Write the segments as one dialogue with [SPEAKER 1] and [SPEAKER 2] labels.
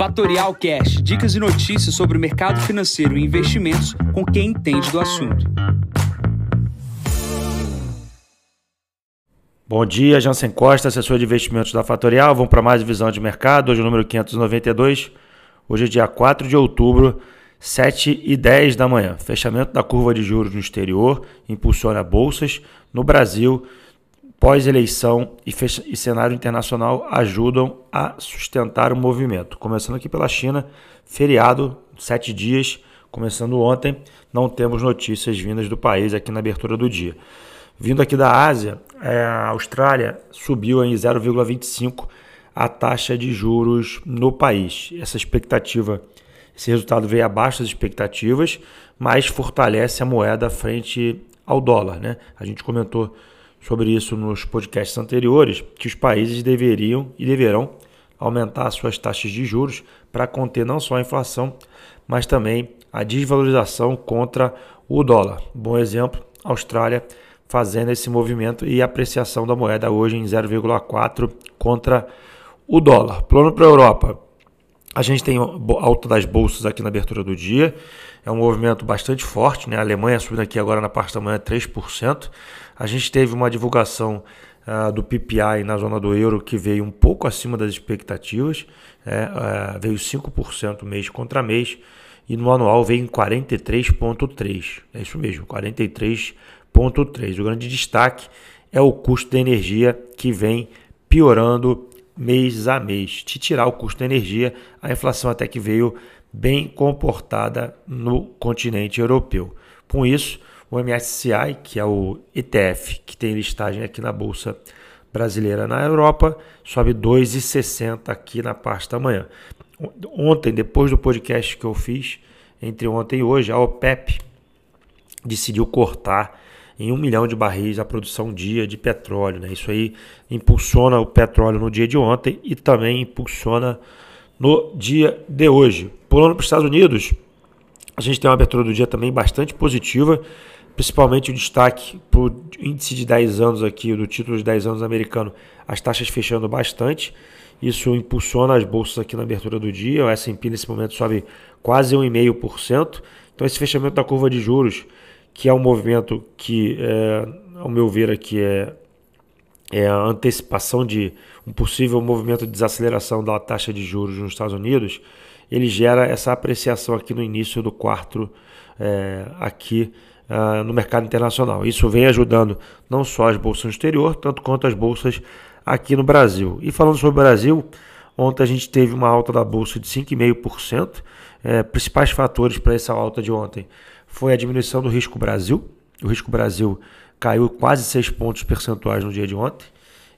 [SPEAKER 1] Fatorial Cash, dicas e notícias sobre o mercado financeiro e investimentos com quem entende do assunto.
[SPEAKER 2] Bom dia, Jansen Costa, assessor de investimentos da Fatorial. Vamos para mais visão de mercado, hoje o número 592. Hoje é dia 4 de outubro, 7 e 10 da manhã. Fechamento da curva de juros no exterior impulsiona bolsas. No Brasil, pós-eleição e, e, cenário internacional ajudam a sustentar o movimento. Começando aqui pela China, feriado, sete dias, começando ontem, não temos notícias vindas do país aqui na abertura do dia. Vindo aqui da Ásia, é, a Austrália subiu em 0,25 a taxa de juros no país. Essa expectativa, esse resultado veio abaixo das expectativas, mas fortalece a moeda frente ao dólar. Né? A gente comentou sobre isso nos podcasts anteriores, que os países deveriam e deverão aumentar suas taxas de juros para conter não só a inflação, mas também a desvalorização contra o dólar. Bom exemplo, Austrália fazendo esse movimento e apreciação da moeda hoje em 0,4 contra o dólar. Plano para a Europa. A gente tem alta das bolsas aqui na abertura do dia. É um movimento bastante forte, né? A Alemanha subindo aqui agora na parte da manhã 3%. A gente teve uma divulgação uh, do PPI na zona do euro que veio um pouco acima das expectativas, é, uh, veio 5% mês contra mês, e no anual veio em 43,3%. É isso mesmo, 43 3. O grande destaque é o custo da energia que vem piorando mês a mês. De tirar o custo da energia, a inflação até que veio bem comportada no continente europeu. Com isso, o MSCI, que é o ETF que tem listagem aqui na bolsa brasileira na Europa, sobe 2,60 aqui na parte da manhã. Ontem, depois do podcast que eu fiz, entre ontem e hoje, a OPEP decidiu cortar em um milhão de barris a produção dia de petróleo. Né? Isso aí impulsiona o petróleo no dia de ontem e também impulsiona no dia de hoje. Pulando para os Estados Unidos, a gente tem uma abertura do dia também bastante positiva, principalmente o destaque para o índice de 10 anos aqui, do título de 10 anos americano, as taxas fechando bastante. Isso impulsiona as bolsas aqui na abertura do dia. O S&P nesse momento sobe quase 1,5%. Então esse fechamento da curva de juros que é um movimento que, é, ao meu ver, aqui é, é a antecipação de um possível movimento de desaceleração da taxa de juros nos Estados Unidos, ele gera essa apreciação aqui no início do quarto é, aqui uh, no mercado internacional. Isso vem ajudando não só as bolsas no exterior, tanto quanto as bolsas aqui no Brasil. E falando sobre o Brasil, ontem a gente teve uma alta da bolsa de 5,5%. É, principais fatores para essa alta de ontem foi a diminuição do risco Brasil. O risco Brasil caiu quase 6 pontos percentuais no dia de ontem.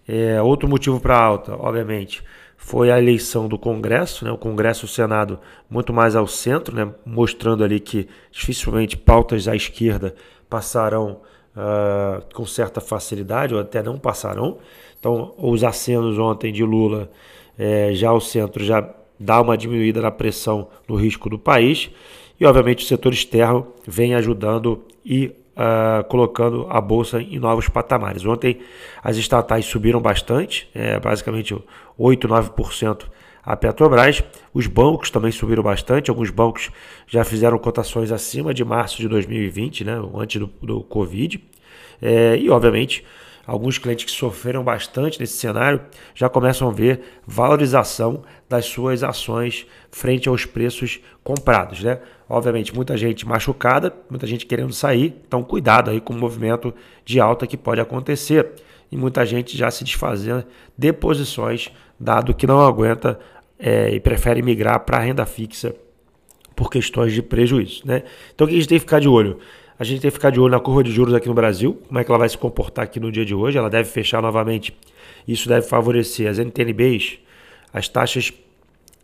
[SPEAKER 2] É, outro motivo para alta, obviamente, foi a eleição do Congresso, né? o Congresso e o Senado muito mais ao centro, né? mostrando ali que dificilmente pautas à esquerda passarão uh, com certa facilidade, ou até não passarão. Então, os acenos ontem de Lula, é, já o centro já dá uma diminuída na pressão no risco do país. E, obviamente, o setor externo vem ajudando e uh, colocando a bolsa em novos patamares. Ontem as estatais subiram bastante, é, basicamente 8, 9% a Petrobras. Os bancos também subiram bastante. Alguns bancos já fizeram cotações acima de março de 2020, né, antes do, do Covid. É, e, obviamente, alguns clientes que sofreram bastante nesse cenário já começam a ver valorização das suas ações frente aos preços comprados, né? Obviamente, muita gente machucada, muita gente querendo sair, então cuidado aí com o movimento de alta que pode acontecer. E muita gente já se desfazendo de posições, dado que não aguenta é, e prefere migrar para a renda fixa por questões de prejuízo. Né? Então, o que a gente tem que ficar de olho? A gente tem que ficar de olho na curva de juros aqui no Brasil, como é que ela vai se comportar aqui no dia de hoje. Ela deve fechar novamente. Isso deve favorecer as NTNBs, as taxas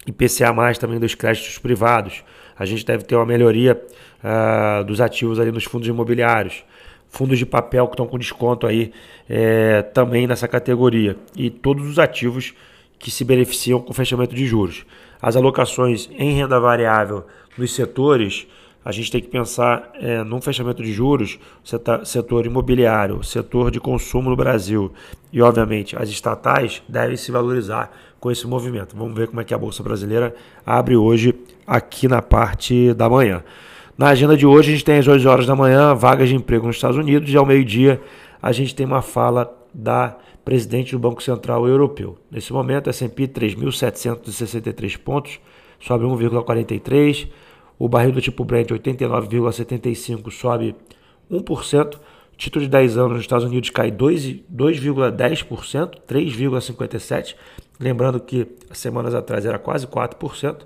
[SPEAKER 2] IPCA, também dos créditos privados. A gente deve ter uma melhoria uh, dos ativos ali nos fundos imobiliários. Fundos de papel que estão com desconto aí é, também nessa categoria. E todos os ativos que se beneficiam com o fechamento de juros. As alocações em renda variável nos setores a gente tem que pensar é, num fechamento de juros, setor imobiliário, setor de consumo no Brasil e, obviamente, as estatais devem se valorizar com esse movimento. Vamos ver como é que a Bolsa Brasileira abre hoje aqui na parte da manhã. Na agenda de hoje, a gente tem às 8 horas da manhã vagas de emprego nos Estados Unidos e ao meio-dia a gente tem uma fala da presidente do Banco Central Europeu. Nesse momento, S&P 3.763 pontos, sobe 1,43%. O barril do tipo Brent 89,75 sobe 1%. Título de 10 anos nos Estados Unidos cai 2,10%, 3,57%. Lembrando que semanas atrás era quase 4%.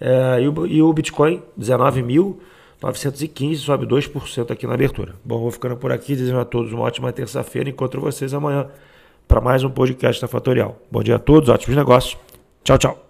[SPEAKER 2] É, e, o, Bitcoin, 19.915, sobe 2% aqui na abertura. Bom, vou ficando por aqui, desejando a todos uma ótima terça-feira. Encontro vocês amanhã para mais um podcast da Fatorial. Bom dia a todos, ótimos negócios. Tchau, tchau.